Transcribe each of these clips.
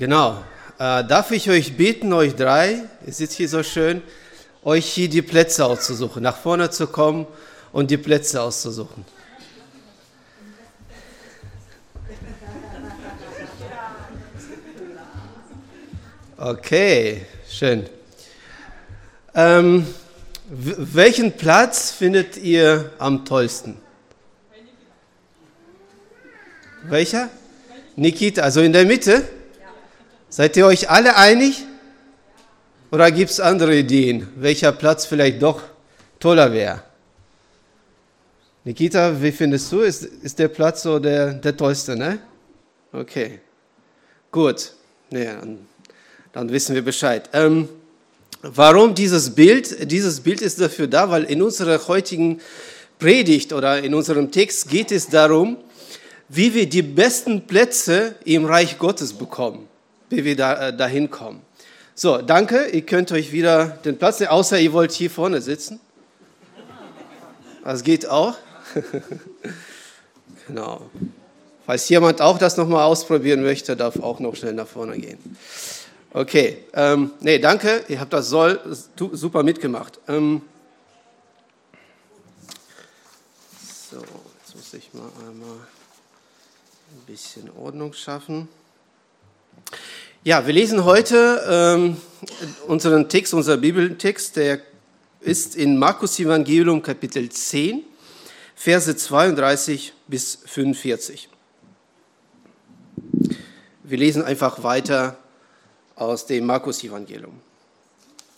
Genau. Äh, darf ich euch bitten, euch drei, ihr sitzt hier so schön, euch hier die Plätze auszusuchen, nach vorne zu kommen und die Plätze auszusuchen. Okay, schön. Ähm, welchen Platz findet ihr am tollsten? Welcher? Nikita, also in der Mitte? Seid ihr euch alle einig? Oder gibt es andere Ideen, welcher Platz vielleicht doch toller wäre? Nikita, wie findest du? Ist, ist der Platz so der, der tollste, ne? Okay. Gut. Ja, dann, dann wissen wir Bescheid. Ähm, warum dieses Bild? Dieses Bild ist dafür da, weil in unserer heutigen Predigt oder in unserem Text geht es darum, wie wir die besten Plätze im Reich Gottes bekommen wie wir da, äh, dahin kommen. So, danke. Ihr könnt euch wieder den Platz nehmen, außer ihr wollt hier vorne sitzen. Das geht auch. genau. Falls jemand auch das nochmal ausprobieren möchte, darf auch noch schnell nach vorne gehen. Okay, ähm, nee, danke, ihr habt das soll, super mitgemacht. Ähm, so, jetzt muss ich mal einmal ein bisschen Ordnung schaffen. Ja, wir lesen heute ähm, unseren Text, unser Bibeltext, der ist in Markus Evangelium Kapitel 10, Verse 32 bis 45. Wir lesen einfach weiter aus dem Markus Evangelium.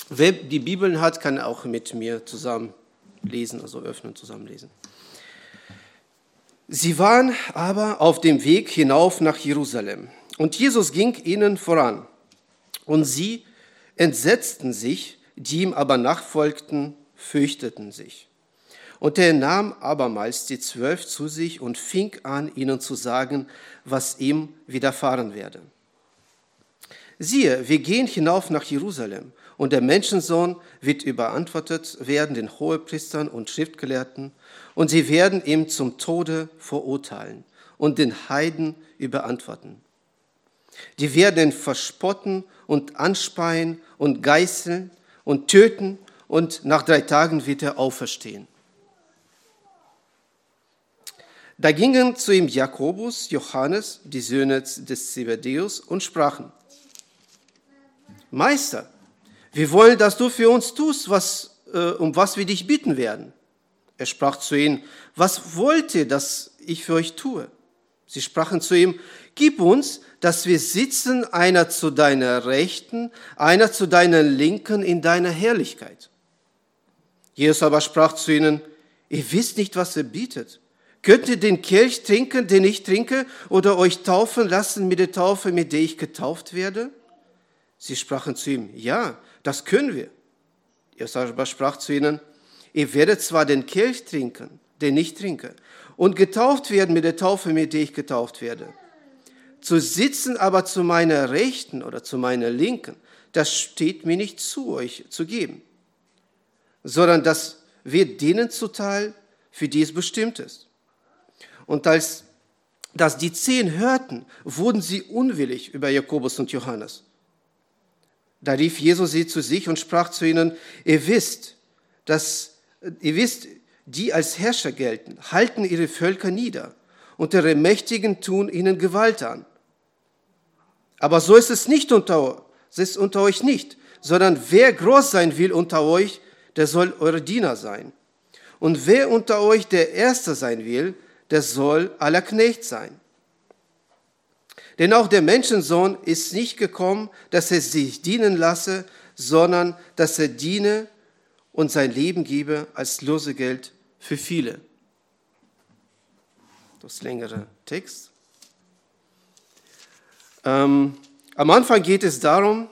Wer die Bibeln hat, kann auch mit mir zusammen lesen, also öffnen, zusammen lesen. Sie waren aber auf dem Weg hinauf nach Jerusalem und Jesus ging ihnen voran. Und sie entsetzten sich, die ihm aber nachfolgten, fürchteten sich. Und er nahm abermals die Zwölf zu sich und fing an, ihnen zu sagen, was ihm widerfahren werde. Siehe, wir gehen hinauf nach Jerusalem, und der Menschensohn wird überantwortet werden den Hohepriestern und Schriftgelehrten, und sie werden ihm zum Tode verurteilen und den Heiden überantworten. Die werden verspotten und anspeien und geißeln und töten und nach drei Tagen wird er auferstehen. Da gingen zu ihm Jakobus, Johannes, die Söhne des Zebedäus, und sprachen, Meister, wir wollen, dass du für uns tust, was, äh, um was wir dich bitten werden. Er sprach zu ihnen, was wollt ihr, dass ich für euch tue? Sie sprachen zu ihm, gib uns, dass wir sitzen, einer zu deiner Rechten, einer zu deiner Linken in deiner Herrlichkeit. Jesus aber sprach zu ihnen, ihr wisst nicht, was er bietet. Könnt ihr den Kelch trinken, den ich trinke, oder euch taufen lassen mit der Taufe, mit der ich getauft werde? Sie sprachen zu ihm, ja, das können wir. Jesus aber sprach zu ihnen, ihr werdet zwar den Kelch trinken, den ich trinke, und getauft werden mit der Taufe, mit der ich getauft werde zu sitzen aber zu meiner Rechten oder zu meiner Linken, das steht mir nicht zu, euch zu geben, sondern das wird denen zuteil, für die es bestimmt ist. Und als das die zehn hörten, wurden sie unwillig über Jakobus und Johannes. Da rief Jesus sie zu sich und sprach zu ihnen, ihr wisst, dass, ihr wisst, die als Herrscher gelten, halten ihre Völker nieder und ihre Mächtigen tun ihnen Gewalt an. Aber so ist es nicht unter, ist unter euch nicht, sondern wer groß sein will unter euch, der soll eure Diener sein. Und wer unter euch der Erste sein will, der soll aller Knecht sein. Denn auch der Menschensohn ist nicht gekommen, dass er sich dienen lasse, sondern dass er diene und sein Leben gebe als Losegeld für viele. Das längere Text. Ähm, am Anfang geht es darum,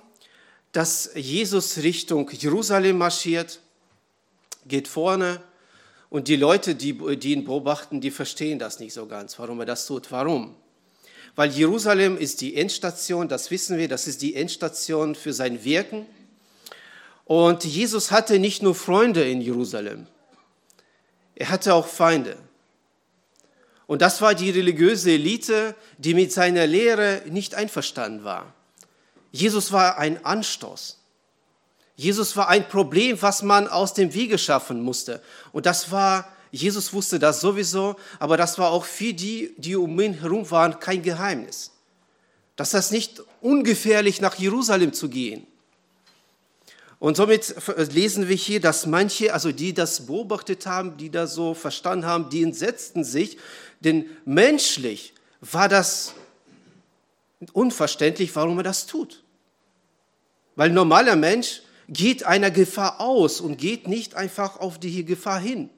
dass Jesus Richtung Jerusalem marschiert, geht vorne und die Leute, die, die ihn beobachten, die verstehen das nicht so ganz, warum er das tut. Warum? Weil Jerusalem ist die Endstation, das wissen wir, das ist die Endstation für sein Wirken. Und Jesus hatte nicht nur Freunde in Jerusalem, er hatte auch Feinde. Und das war die religiöse Elite, die mit seiner Lehre nicht einverstanden war. Jesus war ein Anstoß. Jesus war ein Problem, was man aus dem Wege schaffen musste. Und das war, Jesus wusste das sowieso, aber das war auch für die, die um ihn herum waren, kein Geheimnis. Dass das nicht ungefährlich nach Jerusalem zu gehen. Und somit lesen wir hier, dass manche, also die das beobachtet haben, die das so verstanden haben, die entsetzten sich, denn menschlich war das unverständlich, warum er das tut. Weil normaler Mensch geht einer Gefahr aus und geht nicht einfach auf die Gefahr hin.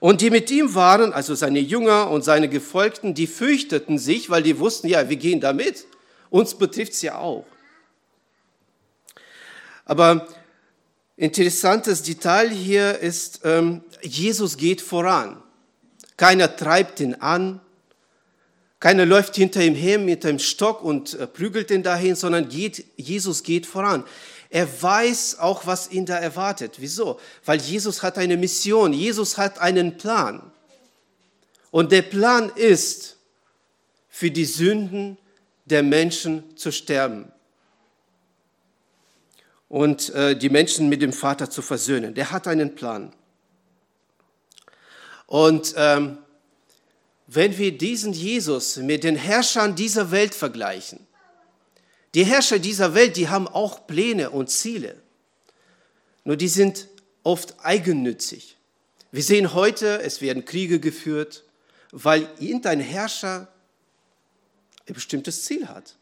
Und die mit ihm waren, also seine Jünger und seine Gefolgten, die fürchteten sich, weil die wussten, ja, wir gehen damit. Uns betrifft es ja auch. Aber interessantes Detail hier ist, ähm, Jesus geht voran. Keiner treibt ihn an, keiner läuft hinter ihm her mit dem Stock und äh, prügelt ihn dahin, sondern geht, Jesus geht voran. Er weiß auch, was ihn da erwartet. Wieso? Weil Jesus hat eine Mission, Jesus hat einen Plan. Und der Plan ist, für die Sünden der Menschen zu sterben und äh, die Menschen mit dem Vater zu versöhnen. Der hat einen Plan. Und ähm, wenn wir diesen Jesus mit den Herrschern dieser Welt vergleichen, die Herrscher dieser Welt, die haben auch Pläne und Ziele, nur die sind oft eigennützig. Wir sehen heute, es werden Kriege geführt, weil irgendein Herrscher ein bestimmtes Ziel hat.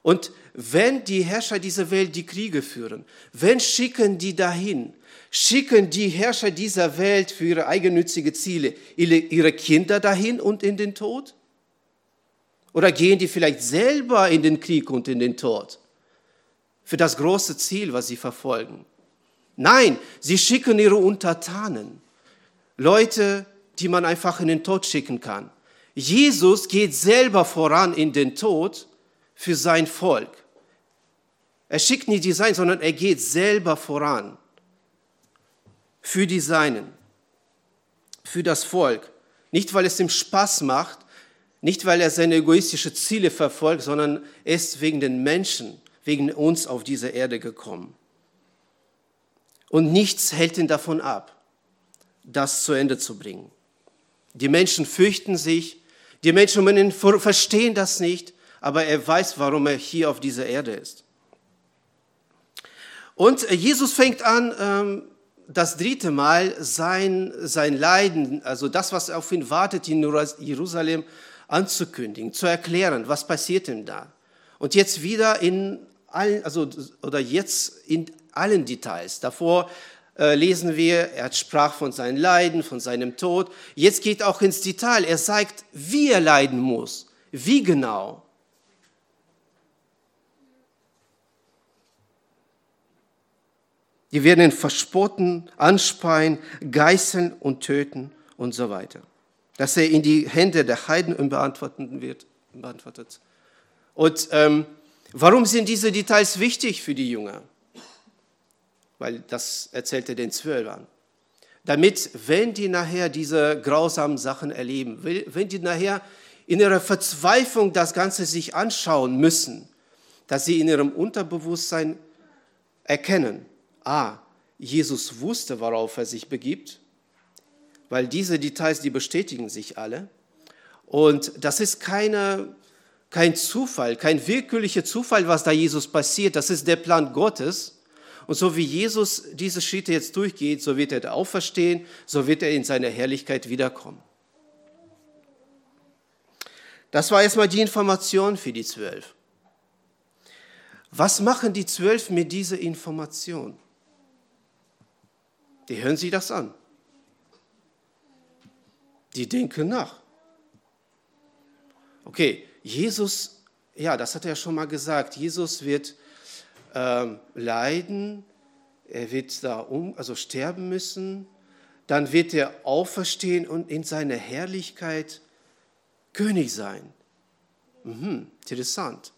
Und wenn die Herrscher dieser Welt die Kriege führen, wen schicken die dahin? Schicken die Herrscher dieser Welt für ihre eigennützige Ziele ihre Kinder dahin und in den Tod? Oder gehen die vielleicht selber in den Krieg und in den Tod? Für das große Ziel, was sie verfolgen. Nein, sie schicken ihre Untertanen. Leute, die man einfach in den Tod schicken kann. Jesus geht selber voran in den Tod für sein Volk. Er schickt nicht die Seinen, sondern er geht selber voran für die Seinen, für das Volk. Nicht, weil es ihm Spaß macht, nicht, weil er seine egoistischen Ziele verfolgt, sondern er ist wegen den Menschen, wegen uns auf diese Erde gekommen. Und nichts hält ihn davon ab, das zu Ende zu bringen. Die Menschen fürchten sich, die Menschen verstehen das nicht, aber er weiß, warum er hier auf dieser Erde ist. Und äh, Jesus fängt an, ähm, das dritte Mal sein, sein Leiden, also das, was auf ihn wartet in Jerusalem, anzukündigen, zu erklären, was passiert denn da. Und jetzt wieder in allen, also, oder jetzt in allen Details. Davor äh, lesen wir, er sprach von seinem Leiden, von seinem Tod. Jetzt geht auch ins Detail. Er sagt, wie er leiden muss. Wie genau? Die werden ihn verspotten, anspeien, geißeln und töten und so weiter. Dass er in die Hände der Heiden unbeantwortet wird. Beantwortet. Und ähm, warum sind diese Details wichtig für die Jünger? Weil das erzählte den Zwölfern. Damit, wenn die nachher diese grausamen Sachen erleben, wenn die nachher in ihrer Verzweiflung das Ganze sich anschauen müssen, dass sie in ihrem Unterbewusstsein erkennen, ah, Jesus wusste, worauf er sich begibt, weil diese Details, die bestätigen sich alle. Und das ist keine, kein Zufall, kein willkürlicher Zufall, was da Jesus passiert. Das ist der Plan Gottes. Und so wie Jesus diese Schritte jetzt durchgeht, so wird er auferstehen, so wird er in seine Herrlichkeit wiederkommen. Das war erstmal die Information für die Zwölf. Was machen die Zwölf mit dieser Information? Die hören sich das an. Die denken nach. Okay, Jesus, ja, das hat er ja schon mal gesagt, Jesus wird ähm, leiden, er wird da um, also sterben müssen, dann wird er auferstehen und in seiner Herrlichkeit König sein. Mhm, interessant.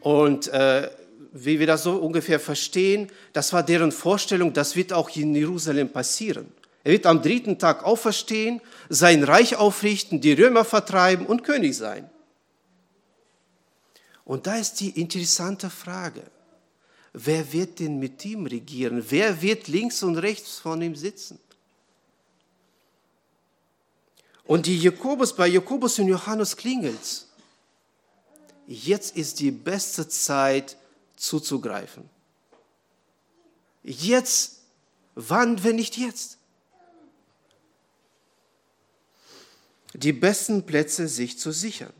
Und äh, wie wir das so ungefähr verstehen, das war deren Vorstellung, das wird auch in Jerusalem passieren. Er wird am dritten Tag auferstehen, sein Reich aufrichten, die Römer vertreiben und König sein. Und da ist die interessante Frage. Wer wird denn mit ihm regieren? Wer wird links und rechts von ihm sitzen? Und die Jakobus, bei Jakobus und Johannes klingelt Jetzt ist die beste Zeit zuzugreifen. Jetzt, wann, wenn nicht jetzt? Die besten Plätze sich zu sichern.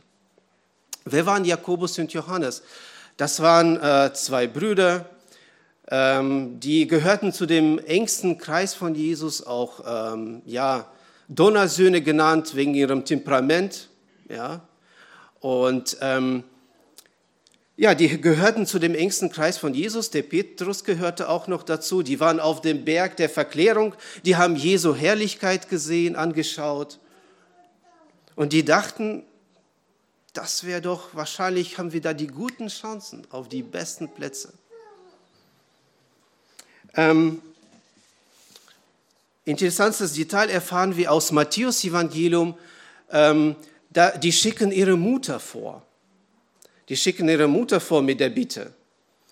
Wer waren Jakobus und Johannes? Das waren äh, zwei Brüder, ähm, die gehörten zu dem engsten Kreis von Jesus, auch ähm, ja, Donnersöhne genannt wegen ihrem Temperament. Ja. Und ähm, ja, die gehörten zu dem engsten Kreis von Jesus. Der Petrus gehörte auch noch dazu. Die waren auf dem Berg der Verklärung. Die haben Jesu Herrlichkeit gesehen, angeschaut. Und die dachten, das wäre doch, wahrscheinlich haben wir da die guten Chancen auf die besten Plätze. Ähm, interessantes Detail erfahren wir aus Matthäus Evangelium. Ähm, da, die schicken ihre Mutter vor. Die schicken ihre Mutter vor mit der Bitte.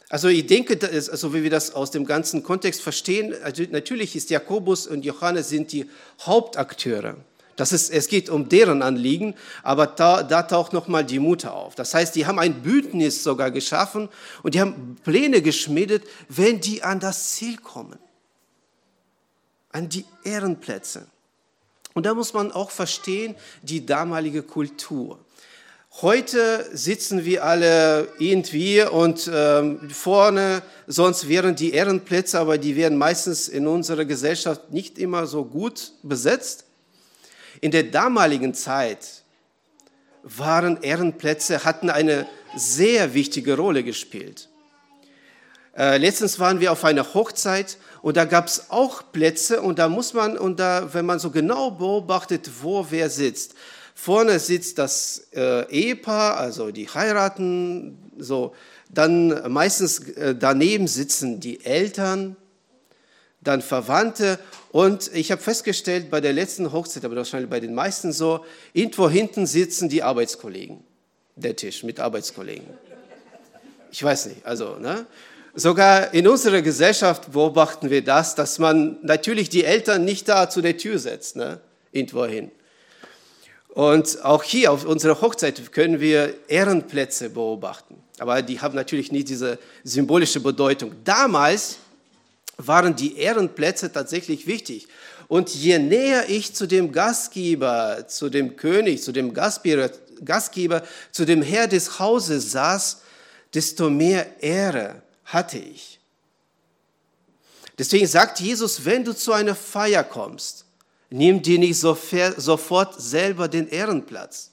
Also ich denke, also wie wir das aus dem ganzen Kontext verstehen, also natürlich ist Jakobus und Johannes sind die Hauptakteure. Das ist, es geht um deren Anliegen, aber da, da taucht nochmal die Mutter auf. Das heißt, die haben ein Bündnis sogar geschaffen und die haben Pläne geschmiedet, wenn die an das Ziel kommen, an die Ehrenplätze. Und da muss man auch verstehen, die damalige Kultur. Heute sitzen wir alle irgendwie und ähm, vorne, sonst wären die Ehrenplätze, aber die werden meistens in unserer Gesellschaft nicht immer so gut besetzt. In der damaligen Zeit waren Ehrenplätze, hatten eine sehr wichtige Rolle gespielt. Äh, letztens waren wir auf einer Hochzeit und da gab es auch Plätze und da muss man, und da, wenn man so genau beobachtet, wo wer sitzt, vorne sitzt das äh, Ehepaar, also die heiraten, so, dann meistens äh, daneben sitzen die Eltern, dann Verwandte und ich habe festgestellt, bei der letzten Hochzeit, aber wahrscheinlich bei den meisten so, irgendwo hinten sitzen die Arbeitskollegen, der Tisch mit Arbeitskollegen. Ich weiß nicht, also, ne? Sogar in unserer Gesellschaft beobachten wir das, dass man natürlich die Eltern nicht da zu der Tür setzt, ne? irgendwo hin. Und auch hier auf unserer Hochzeit können wir Ehrenplätze beobachten. Aber die haben natürlich nicht diese symbolische Bedeutung. Damals waren die Ehrenplätze tatsächlich wichtig. Und je näher ich zu dem Gastgeber, zu dem König, zu dem Gastgeber, zu dem Herr des Hauses saß, desto mehr Ehre hatte ich. Deswegen sagt Jesus, wenn du zu einer Feier kommst, nimm dir nicht sofort selber den Ehrenplatz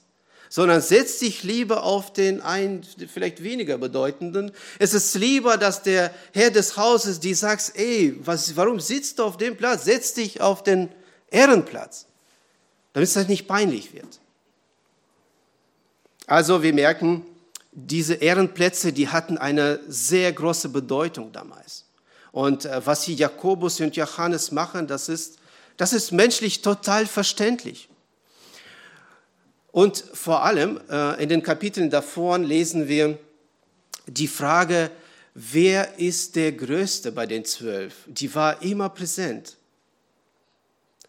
sondern setz dich lieber auf den einen, vielleicht weniger bedeutenden. Es ist lieber, dass der Herr des Hauses die sagt, ey, was, warum sitzt du auf dem Platz? Setz dich auf den Ehrenplatz, damit es halt nicht peinlich wird. Also wir merken, diese Ehrenplätze, die hatten eine sehr große Bedeutung damals. Und äh, was hier Jakobus und Johannes machen, das ist, das ist menschlich total verständlich. Und vor allem äh, in den Kapiteln davor lesen wir die Frage, wer ist der Größte bei den Zwölf? Die war immer präsent.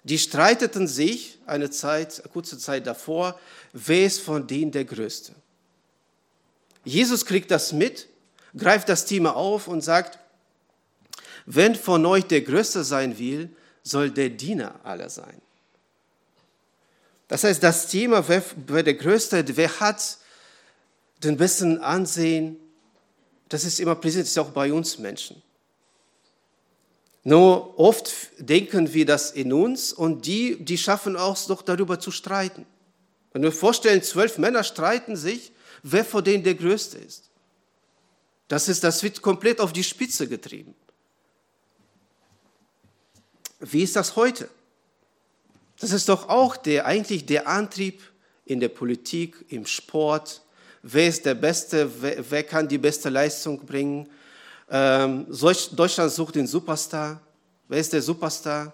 Die streiteten sich eine Zeit, eine kurze Zeit davor, wer ist von denen der Größte? Jesus kriegt das mit, greift das Thema auf und sagt, wenn von euch der Größte sein will, soll der Diener aller sein. Das heißt, das Thema, wer, wer der Größte, wer hat den besten Ansehen, das ist immer präsent, das ist auch bei uns Menschen. Nur oft denken wir das in uns und die, die schaffen auch noch darüber zu streiten. Wenn wir vorstellen, zwölf Männer streiten sich, wer von denen der Größte ist. Das, ist, das wird komplett auf die Spitze getrieben. Wie ist das heute? Das ist doch auch der, eigentlich der Antrieb in der Politik, im Sport. Wer ist der Beste? Wer, wer kann die beste Leistung bringen? Ähm, Deutschland sucht den Superstar. Wer ist der Superstar?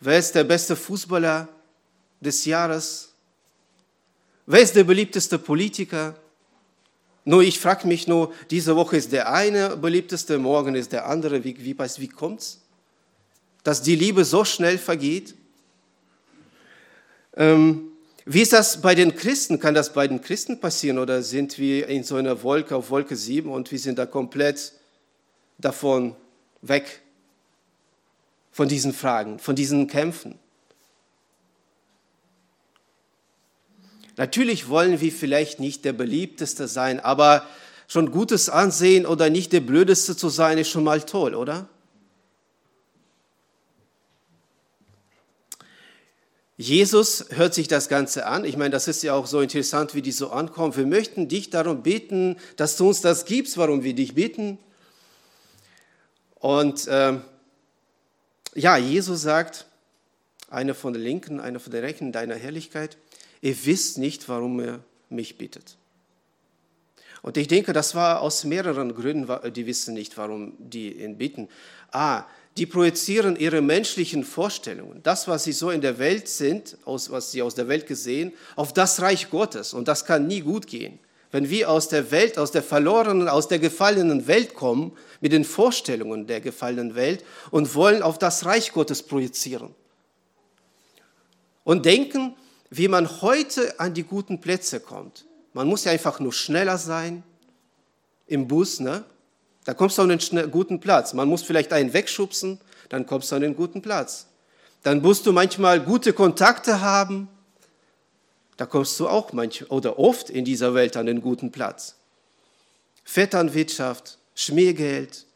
Wer ist der beste Fußballer des Jahres? Wer ist der beliebteste Politiker? Nur ich frage mich nur, diese Woche ist der eine beliebteste, morgen ist der andere. Wie, wie, wie kommt's? Dass die Liebe so schnell vergeht? Ähm, wie ist das bei den Christen? Kann das bei den Christen passieren oder sind wir in so einer Wolke auf Wolke 7 und wir sind da komplett davon weg, von diesen Fragen, von diesen Kämpfen? Natürlich wollen wir vielleicht nicht der beliebteste sein, aber schon gutes Ansehen oder nicht der blödeste zu sein, ist schon mal toll, oder? Jesus hört sich das Ganze an. Ich meine, das ist ja auch so interessant, wie die so ankommen. Wir möchten dich darum bitten, dass du uns das gibst, warum wir dich bitten. Und äh, ja, Jesus sagt, einer von der Linken, einer von der Rechten deiner Herrlichkeit, ihr wisst nicht, warum ihr mich bittet. Und ich denke, das war aus mehreren Gründen, die wissen nicht, warum die ihn bitten. A, die projizieren ihre menschlichen Vorstellungen, das, was sie so in der Welt sind, aus, was sie aus der Welt gesehen, auf das Reich Gottes. Und das kann nie gut gehen. Wenn wir aus der Welt, aus der verlorenen, aus der gefallenen Welt kommen, mit den Vorstellungen der gefallenen Welt und wollen auf das Reich Gottes projizieren. Und denken, wie man heute an die guten Plätze kommt. Man muss ja einfach nur schneller sein im Bus, ne? Da kommst du an einen guten Platz. Man muss vielleicht einen wegschubsen, dann kommst du an einen guten Platz. Dann musst du manchmal gute Kontakte haben, da kommst du auch manchmal oder oft in dieser Welt an einen guten Platz. Vetternwirtschaft, Schmiergeld,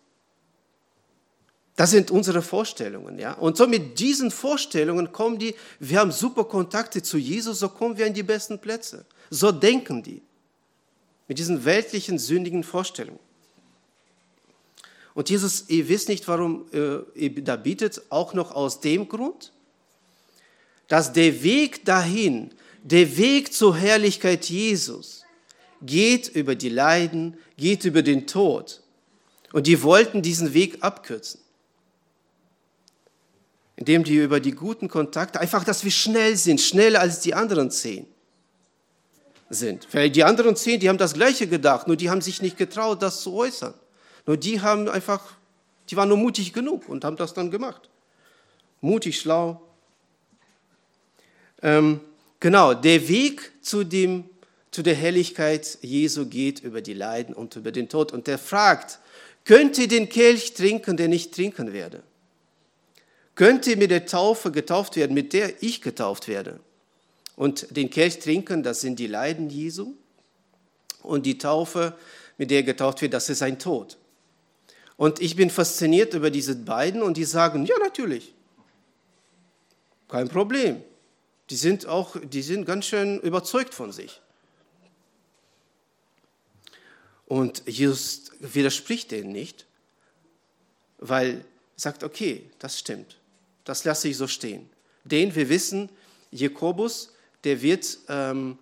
das sind unsere Vorstellungen, ja. Und so mit diesen Vorstellungen kommen die, wir haben super Kontakte zu Jesus, so kommen wir an die besten Plätze. So denken die. Mit diesen weltlichen, sündigen Vorstellungen. Und Jesus, ihr wisst nicht, warum äh, ihr da bietet, auch noch aus dem Grund, dass der Weg dahin, der Weg zur Herrlichkeit Jesus, geht über die Leiden, geht über den Tod. Und die wollten diesen Weg abkürzen. Indem die über die guten Kontakte, einfach, dass wir schnell sind, schneller als die anderen zehn sind. Weil die anderen zehn, die haben das Gleiche gedacht, nur die haben sich nicht getraut, das zu äußern. Nur die haben einfach, die waren nur mutig genug und haben das dann gemacht. Mutig, schlau. Ähm, genau, der Weg zu, dem, zu der Herrlichkeit Jesu geht über die Leiden und über den Tod. Und der fragt, könnt ihr den Kelch trinken, den ich trinken werde? Könnt ihr mit der Taufe getauft werden, mit der ich getauft werde? Und den Kelch trinken, das sind die Leiden Jesu. Und die Taufe, mit der getauft wird, das ist ein Tod. Und ich bin fasziniert über diese beiden und die sagen, ja natürlich, kein Problem. Die sind auch, die sind ganz schön überzeugt von sich. Und Jesus widerspricht denen nicht, weil er sagt, okay, das stimmt, das lasse ich so stehen. Den wir wissen, Jakobus, der wird ähm,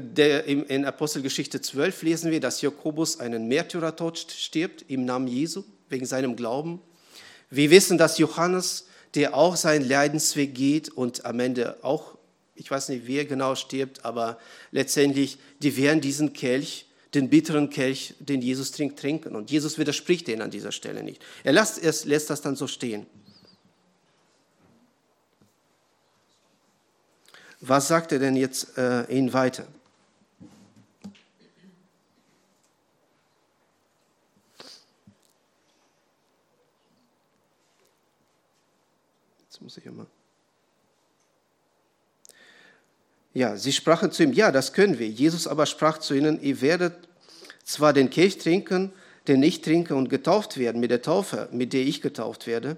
der, in Apostelgeschichte 12 lesen wir, dass Jakobus einen Märtyrertod stirbt im Namen Jesu wegen seinem Glauben. Wir wissen, dass Johannes, der auch seinen Leidensweg geht und am Ende auch, ich weiß nicht, wer genau stirbt, aber letztendlich, die werden diesen Kelch, den bitteren Kelch, den Jesus trinkt, trinken. Und Jesus widerspricht denen an dieser Stelle nicht. Er lässt, er lässt das dann so stehen. Was sagt er denn jetzt äh, ihnen weiter? Muss ich immer. Ja, sie sprachen zu ihm, ja, das können wir. Jesus aber sprach zu ihnen, ihr werdet zwar den Kelch trinken, den ich trinke und getauft werden mit der Taufe, mit der ich getauft werde,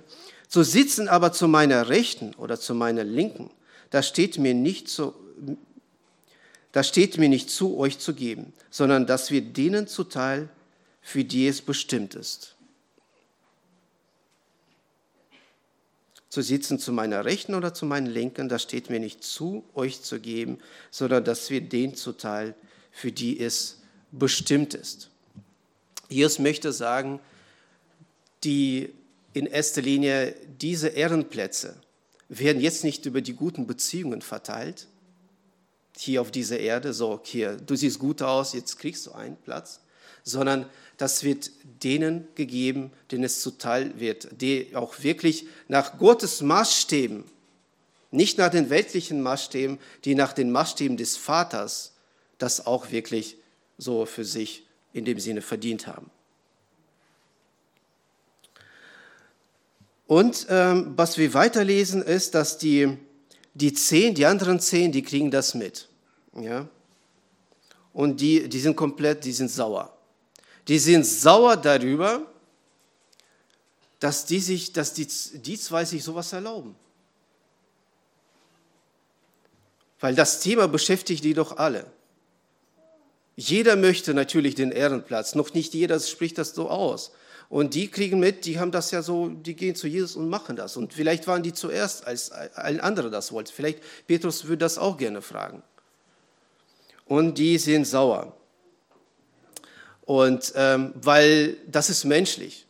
zu sitzen aber zu meiner Rechten oder zu meiner Linken, das steht mir nicht zu, das steht mir nicht zu, euch zu geben, sondern dass wir denen zuteil, für die es bestimmt ist. Zu sitzen zu meiner Rechten oder zu meinen Linken, das steht mir nicht zu, euch zu geben, sondern dass wir den zuteil, für die es bestimmt ist. Jesus möchte sagen, die in erster Linie diese Ehrenplätze werden jetzt nicht über die guten Beziehungen verteilt, hier auf dieser Erde, so hier, du siehst gut aus, jetzt kriegst du einen Platz, sondern das wird denen gegeben, denen es zuteil wird, die auch wirklich nach Gottes Maßstäben, nicht nach den weltlichen Maßstäben, die nach den Maßstäben des Vaters das auch wirklich so für sich in dem Sinne verdient haben. Und ähm, was wir weiterlesen, ist, dass die, die zehn, die anderen zehn, die kriegen das mit. Ja? Und die, die sind komplett, die sind sauer. Die sind sauer darüber, dass die, sich, dass die, die zwei sich sowas erlauben. Weil das Thema beschäftigt die doch alle. Jeder möchte natürlich den Ehrenplatz, noch nicht jeder spricht das so aus. Und die kriegen mit, die haben das ja so, die gehen zu Jesus und machen das. Und vielleicht waren die zuerst, als ein anderer das wollte. Vielleicht Petrus würde das auch gerne fragen. Und die sind sauer. Und ähm, weil das ist menschlich.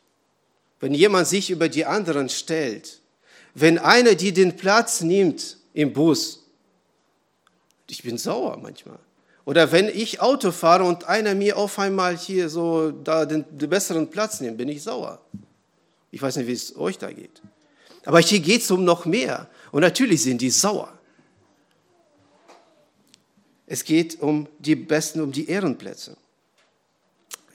Wenn jemand sich über die anderen stellt, wenn einer die den Platz nimmt im Bus, ich bin sauer manchmal. Oder wenn ich Auto fahre und einer mir auf einmal hier so da den, den besseren Platz nimmt, bin ich sauer. Ich weiß nicht, wie es euch da geht. Aber hier geht es um noch mehr. Und natürlich sind die sauer. Es geht um die besten, um die Ehrenplätze.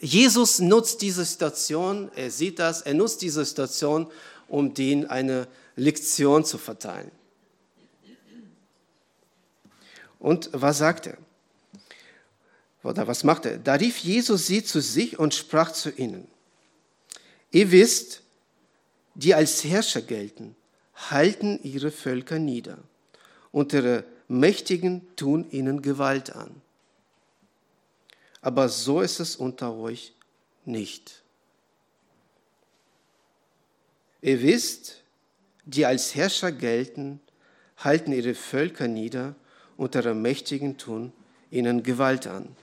Jesus nutzt diese Situation, er sieht das, er nutzt diese Situation, um denen eine Lektion zu verteilen. Und was sagt er? Oder was macht er? Da rief Jesus sie zu sich und sprach zu ihnen. Ihr wisst, die als Herrscher gelten, halten ihre Völker nieder und ihre Mächtigen tun ihnen Gewalt an. Aber so ist es unter euch nicht. Ihr wisst, die als Herrscher gelten, halten ihre Völker nieder und ihre Mächtigen tun ihnen Gewalt an.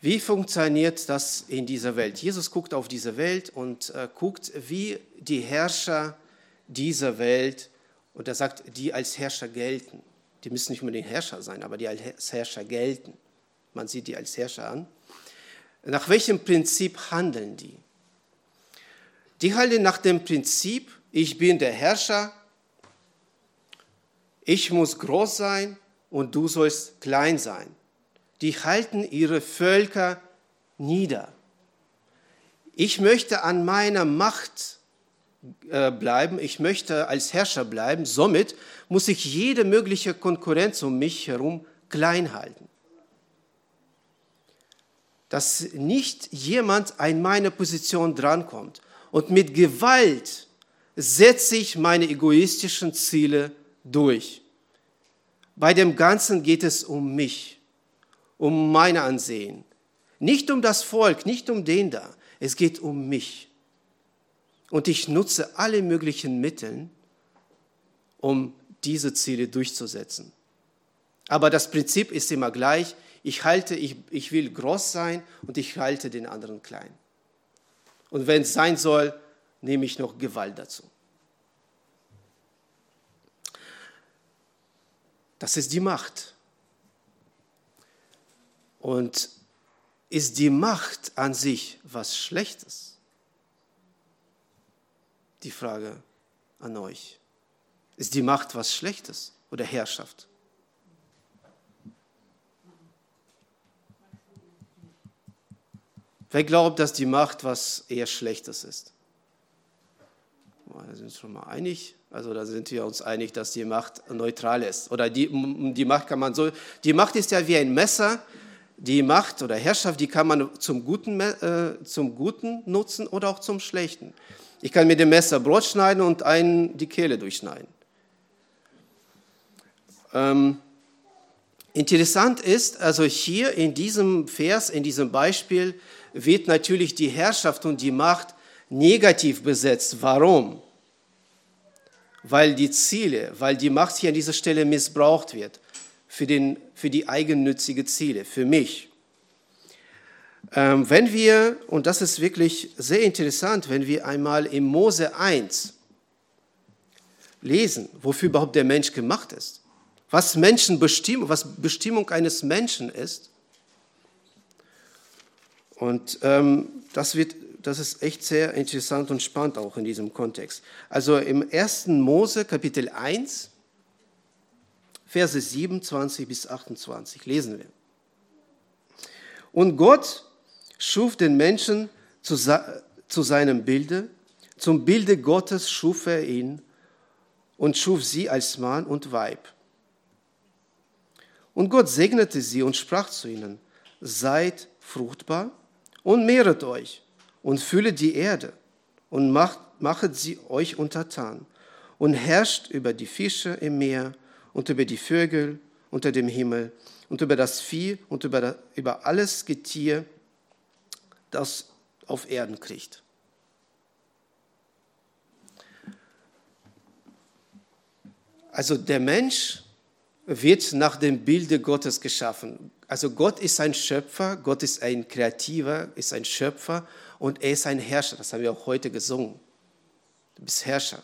Wie funktioniert das in dieser Welt? Jesus guckt auf diese Welt und äh, guckt, wie die Herrscher dieser Welt, und er sagt, die als Herrscher gelten. Die müssen nicht unbedingt Herrscher sein, aber die als Herrscher gelten. Man sieht die als Herrscher an. Nach welchem Prinzip handeln die? Die handeln nach dem Prinzip, ich bin der Herrscher, ich muss groß sein und du sollst klein sein die halten ihre Völker nieder. Ich möchte an meiner Macht bleiben, ich möchte als Herrscher bleiben, somit muss ich jede mögliche Konkurrenz um mich herum klein halten. Dass nicht jemand an meine Position drankommt und mit Gewalt setze ich meine egoistischen Ziele durch. Bei dem Ganzen geht es um mich um mein Ansehen. Nicht um das Volk, nicht um den da. Es geht um mich. Und ich nutze alle möglichen Mittel, um diese Ziele durchzusetzen. Aber das Prinzip ist immer gleich. Ich halte, ich, ich will groß sein und ich halte den anderen klein. Und wenn es sein soll, nehme ich noch Gewalt dazu. Das ist die Macht. Und ist die Macht an sich was Schlechtes? Die Frage an euch. Ist die Macht was Schlechtes oder Herrschaft? Wer glaubt, dass die Macht was eher Schlechtes ist? Da sind wir schon mal einig. Also da sind wir uns einig, dass die Macht neutral ist. Oder die, die Macht kann man so. Die Macht ist ja wie ein Messer die Macht oder Herrschaft, die kann man zum Guten, äh, zum Guten nutzen oder auch zum Schlechten. Ich kann mit dem Messer Brot schneiden und einen die Kehle durchschneiden. Ähm, interessant ist, also hier in diesem Vers, in diesem Beispiel, wird natürlich die Herrschaft und die Macht negativ besetzt. Warum? Weil die Ziele, weil die Macht hier an dieser Stelle missbraucht wird für, den, für die eigennützige Ziele, für mich. Ähm, wenn wir, und das ist wirklich sehr interessant, wenn wir einmal im Mose 1 lesen, wofür überhaupt der Mensch gemacht ist. Was Menschenbestimmung, was Bestimmung eines Menschen ist. Und ähm, das, wird, das ist echt sehr interessant und spannend auch in diesem Kontext. Also im 1. Mose Kapitel 1, Verse 27 bis 28 lesen wir. Und Gott schuf den Menschen zu, zu seinem Bilde, zum Bilde Gottes schuf er ihn und schuf sie als Mann und Weib. Und Gott segnete sie und sprach zu ihnen, seid fruchtbar und mehret euch und füllet die Erde und macht, machet sie euch untertan und herrscht über die Fische im Meer und über die Vögel unter dem Himmel und über das Vieh und über, über alles Getier, das auf Erden kriegt. Also der Mensch wird nach dem Bilde Gottes geschaffen. Also Gott ist ein Schöpfer, Gott ist ein Kreativer, ist ein Schöpfer und er ist ein Herrscher. Das haben wir auch heute gesungen. Du bist Herrscher.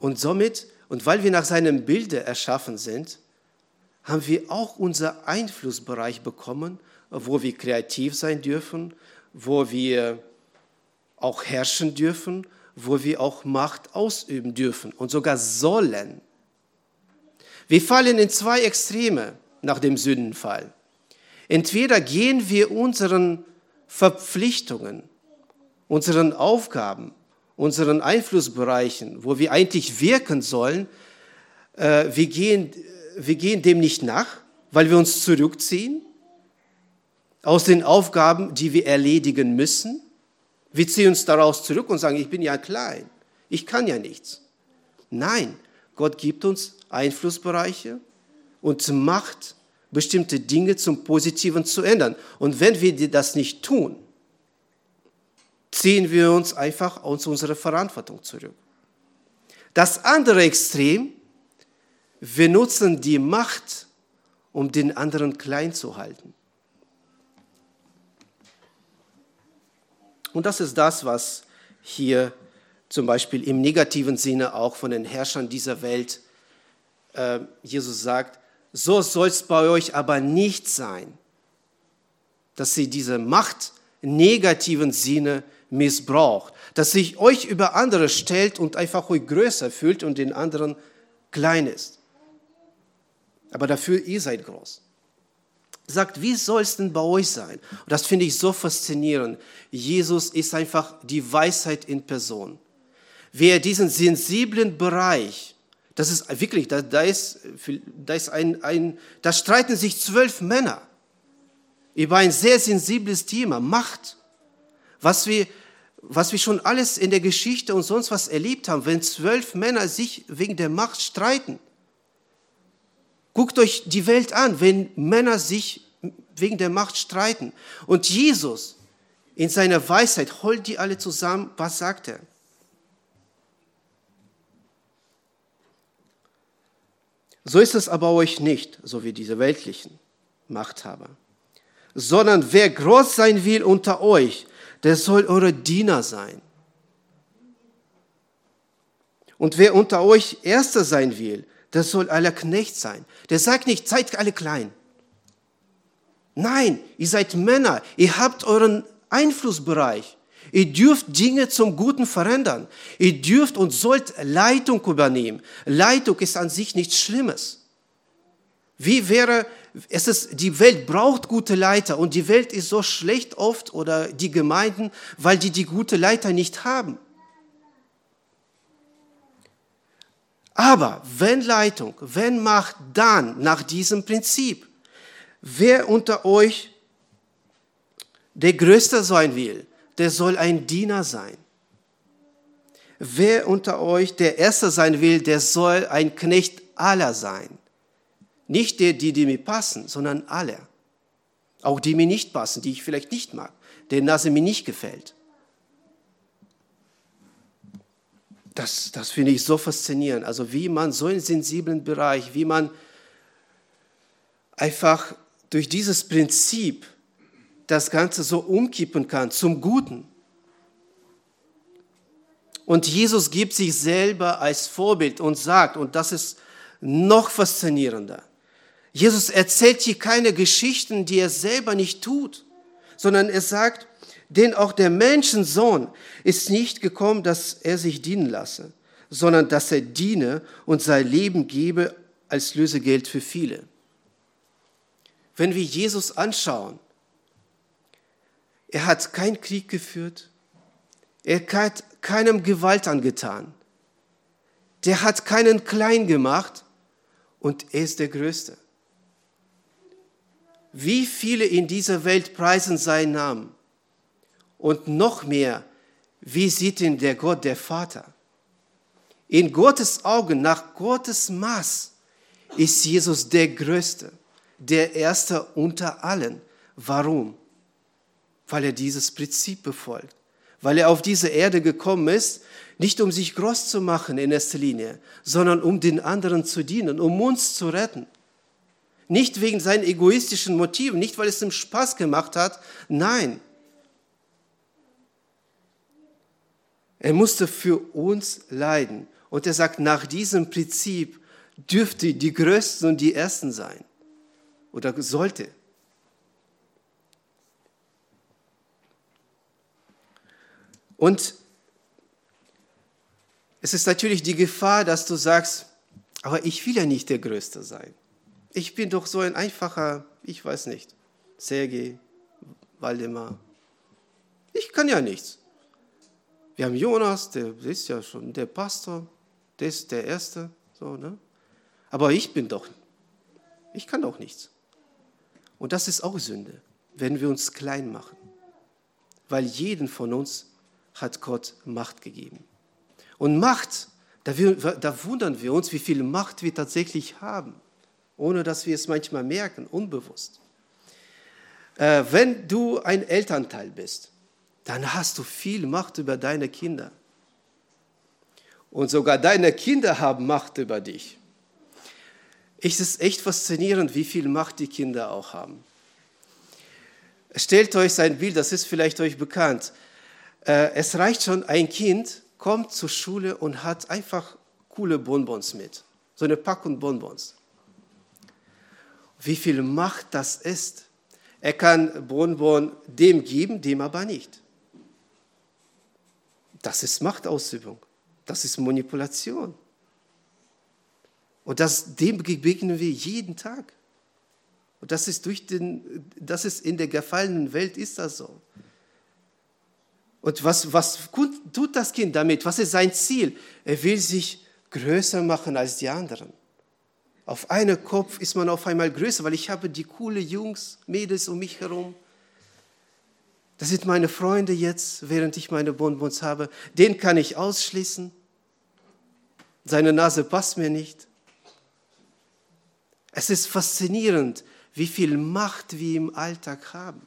Und somit, und weil wir nach seinem Bilde erschaffen sind, haben wir auch unser Einflussbereich bekommen, wo wir kreativ sein dürfen, wo wir auch herrschen dürfen, wo wir auch Macht ausüben dürfen und sogar sollen. Wir fallen in zwei Extreme nach dem Sündenfall. Entweder gehen wir unseren Verpflichtungen, unseren Aufgaben, unseren Einflussbereichen, wo wir eigentlich wirken sollen, äh, wir, gehen, wir gehen dem nicht nach, weil wir uns zurückziehen aus den Aufgaben, die wir erledigen müssen. Wir ziehen uns daraus zurück und sagen, ich bin ja klein, ich kann ja nichts. Nein, Gott gibt uns Einflussbereiche und Macht, bestimmte Dinge zum Positiven zu ändern. Und wenn wir das nicht tun, ziehen wir uns einfach aus unserer Verantwortung zurück. Das andere Extrem, wir nutzen die Macht, um den anderen klein zu halten. Und das ist das, was hier zum Beispiel im negativen Sinne auch von den Herrschern dieser Welt äh, Jesus sagt, so soll es bei euch aber nicht sein, dass sie diese Macht negativen Sinne missbraucht, dass sich euch über andere stellt und einfach euch größer fühlt und den anderen klein ist. Aber dafür ihr seid groß. Sagt, wie soll es denn bei euch sein? Und das finde ich so faszinierend. Jesus ist einfach die Weisheit in Person wer diesen sensiblen Bereich, das ist wirklich, da, da ist, da ist ein, ein, da streiten sich zwölf Männer über ein sehr sensibles Thema, Macht. Was wir, was wir schon alles in der Geschichte und sonst was erlebt haben, wenn zwölf Männer sich wegen der Macht streiten. Guckt euch die Welt an, wenn Männer sich wegen der Macht streiten. Und Jesus in seiner Weisheit holt die alle zusammen. Was sagt er? So ist es aber euch nicht, so wie diese weltlichen Machthaber, sondern wer groß sein will unter euch, der soll eure Diener sein. Und wer unter euch Erster sein will, der soll aller Knecht sein. Der sagt nicht, seid alle klein. Nein, ihr seid Männer, ihr habt euren Einflussbereich. Ihr dürft Dinge zum Guten verändern. Ihr dürft und sollt Leitung übernehmen. Leitung ist an sich nichts Schlimmes. Wie wäre, es ist, die Welt braucht gute Leiter und die Welt ist so schlecht oft oder die Gemeinden, weil die die gute Leiter nicht haben. Aber wenn Leitung, wenn Macht, dann nach diesem Prinzip. Wer unter euch der Größte sein will, der soll ein Diener sein. Wer unter euch der Erste sein will, der soll ein Knecht aller sein. Nicht der, die, die mir passen, sondern alle. Auch die mir nicht passen, die ich vielleicht nicht mag, denen Nase mir nicht gefällt. Das, das finde ich so faszinierend. Also wie man so einen sensiblen Bereich, wie man einfach durch dieses Prinzip das Ganze so umkippen kann zum Guten. Und Jesus gibt sich selber als Vorbild und sagt, und das ist noch faszinierender, Jesus erzählt hier keine Geschichten, die er selber nicht tut, sondern er sagt, denn auch der Menschensohn ist nicht gekommen, dass er sich dienen lasse, sondern dass er diene und sein Leben gebe als Lösegeld für viele. Wenn wir Jesus anschauen, er hat keinen Krieg geführt, er hat keinem Gewalt angetan, der hat keinen klein gemacht und er ist der Größte. Wie viele in dieser Welt preisen seinen Namen? Und noch mehr, wie sieht ihn der Gott, der Vater? In Gottes Augen, nach Gottes Maß, ist Jesus der Größte, der Erste unter allen. Warum? Weil er dieses Prinzip befolgt. Weil er auf diese Erde gekommen ist, nicht um sich groß zu machen in erster Linie, sondern um den anderen zu dienen, um uns zu retten. Nicht wegen seinen egoistischen Motiven, nicht weil es ihm Spaß gemacht hat, nein. Er musste für uns leiden. Und er sagt, nach diesem Prinzip dürfte die Größten und die Ersten sein. Oder sollte. Und es ist natürlich die Gefahr, dass du sagst, aber ich will ja nicht der Größte sein. Ich bin doch so ein einfacher, ich weiß nicht, Sergei, Waldemar. Ich kann ja nichts. Wir haben Jonas, der ist ja schon der Pastor, der ist der Erste, so, ne? Aber ich bin doch, ich kann doch nichts. Und das ist auch Sünde, wenn wir uns klein machen. Weil jeden von uns hat Gott Macht gegeben. Und Macht, da, wir, da wundern wir uns, wie viel Macht wir tatsächlich haben ohne dass wir es manchmal merken, unbewusst. Äh, wenn du ein Elternteil bist, dann hast du viel Macht über deine Kinder. Und sogar deine Kinder haben Macht über dich. Es ist echt faszinierend, wie viel Macht die Kinder auch haben. Stellt euch sein Bild, das ist vielleicht euch bekannt. Äh, es reicht schon, ein Kind kommt zur Schule und hat einfach coole Bonbons mit. So eine Packung Bonbons wie viel Macht das ist. Er kann Bonbon dem geben, dem aber nicht. Das ist Machtausübung. Das ist Manipulation. Und das, dem begegnen wir jeden Tag. Und das ist, durch den, das ist in der gefallenen Welt ist das so. Und was, was tut das Kind damit? Was ist sein Ziel? Er will sich größer machen als die anderen. Auf einen Kopf ist man auf einmal größer, weil ich habe die coole Jungs, Mädels um mich herum. Das sind meine Freunde jetzt, während ich meine Bonbons habe. Den kann ich ausschließen. Seine Nase passt mir nicht. Es ist faszinierend, wie viel Macht wir im Alltag haben.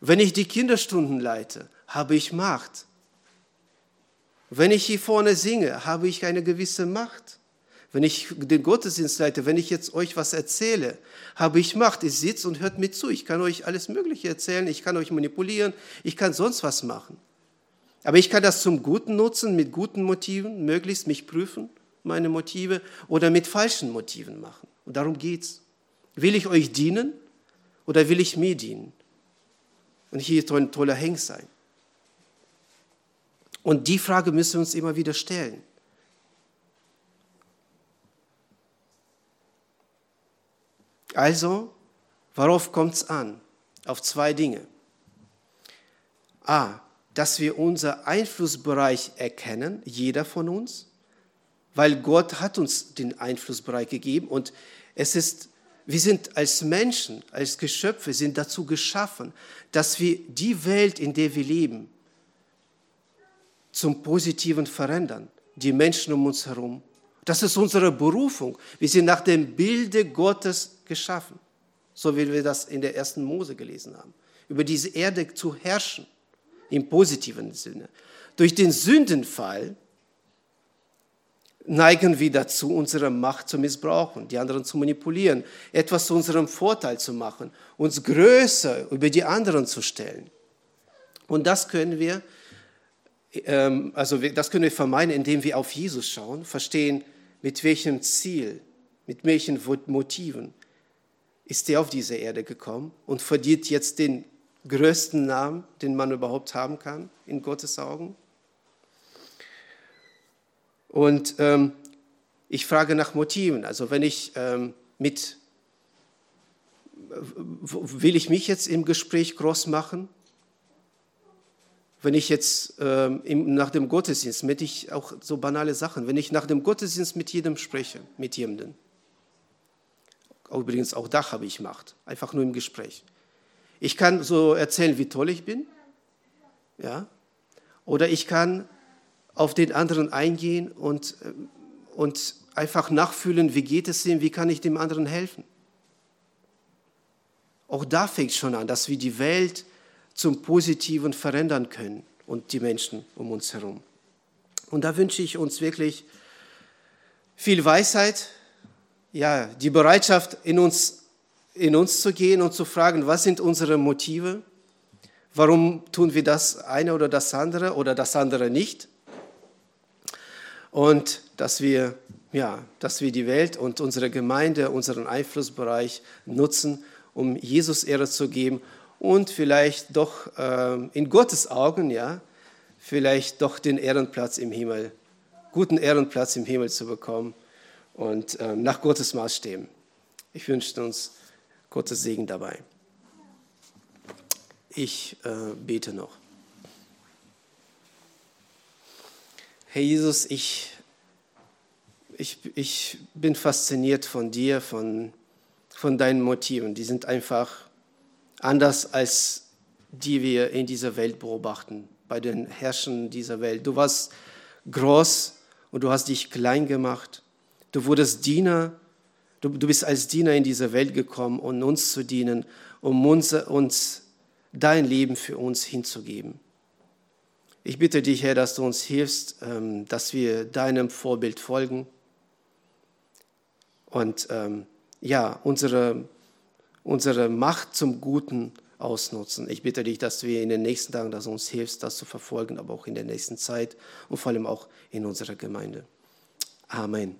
Wenn ich die Kinderstunden leite, habe ich Macht. Wenn ich hier vorne singe, habe ich eine gewisse Macht. Wenn ich den Gottesdienst leite, wenn ich jetzt euch was erzähle, habe ich Macht. Ich sitze und hört mir zu. Ich kann euch alles Mögliche erzählen. Ich kann euch manipulieren. Ich kann sonst was machen. Aber ich kann das zum Guten nutzen, mit guten Motiven, möglichst mich prüfen, meine Motive, oder mit falschen Motiven machen. Und darum geht's. Will ich euch dienen oder will ich mir dienen? Und hier ein toller Hengst sein. Und die Frage müssen wir uns immer wieder stellen. Also, worauf kommt es an? Auf zwei Dinge. A, dass wir unser Einflussbereich erkennen, jeder von uns, weil Gott hat uns den Einflussbereich gegeben und es ist, wir sind als Menschen, als Geschöpfe, sind dazu geschaffen, dass wir die Welt, in der wir leben, zum Positiven verändern, die Menschen um uns herum. Das ist unsere Berufung. Wir sind nach dem Bilde Gottes geschaffen, so wie wir das in der ersten Mose gelesen haben. Über diese Erde zu herrschen, im positiven Sinne. Durch den Sündenfall neigen wir dazu, unsere Macht zu missbrauchen, die anderen zu manipulieren, etwas zu unserem Vorteil zu machen, uns größer über die anderen zu stellen. Und das können wir ähm, also das können wir vermeiden, indem wir auf Jesus schauen, verstehen, mit welchem Ziel, mit welchen Motiven ist er auf diese Erde gekommen und verdient jetzt den größten Namen, den man überhaupt haben kann in Gottes Augen. Und ähm, ich frage nach Motiven. Also wenn ich ähm, mit, will ich mich jetzt im Gespräch groß machen? wenn ich jetzt ähm, nach dem Gottesdienst, mit ich auch so banale Sachen, wenn ich nach dem Gottesdienst mit jedem spreche, mit jemandem, übrigens auch da habe ich Macht, einfach nur im Gespräch. Ich kann so erzählen, wie toll ich bin, ja, oder ich kann auf den anderen eingehen und, äh, und einfach nachfühlen, wie geht es ihm, wie kann ich dem anderen helfen. Auch da fängt schon an, dass wir die Welt zum Positiven verändern können und die Menschen um uns herum. Und da wünsche ich uns wirklich viel Weisheit, ja, die Bereitschaft in uns, in uns zu gehen und zu fragen, was sind unsere Motive? Warum tun wir das eine oder das andere oder das andere nicht? Und dass wir, ja, dass wir die Welt und unsere Gemeinde, unseren Einflussbereich nutzen, um Jesus Ehre zu geben und vielleicht doch äh, in Gottes Augen, ja, vielleicht doch den Ehrenplatz im Himmel, guten Ehrenplatz im Himmel zu bekommen und äh, nach Gottes Maßstäben. Ich wünsche uns Gottes Segen dabei. Ich äh, bete noch. Herr Jesus, ich, ich, ich bin fasziniert von dir, von, von deinen Motiven. Die sind einfach anders als die wir in dieser Welt beobachten, bei den Herrschern dieser Welt. Du warst groß und du hast dich klein gemacht. Du wurdest Diener, du, du bist als Diener in diese Welt gekommen, um uns zu dienen, um uns, uns dein Leben für uns hinzugeben. Ich bitte dich, Herr, dass du uns hilfst, ähm, dass wir deinem Vorbild folgen und ähm, ja, unsere unsere Macht zum Guten ausnutzen. Ich bitte dich, dass wir in den nächsten Tagen, dass du uns hilfst, das zu verfolgen, aber auch in der nächsten Zeit und vor allem auch in unserer Gemeinde. Amen.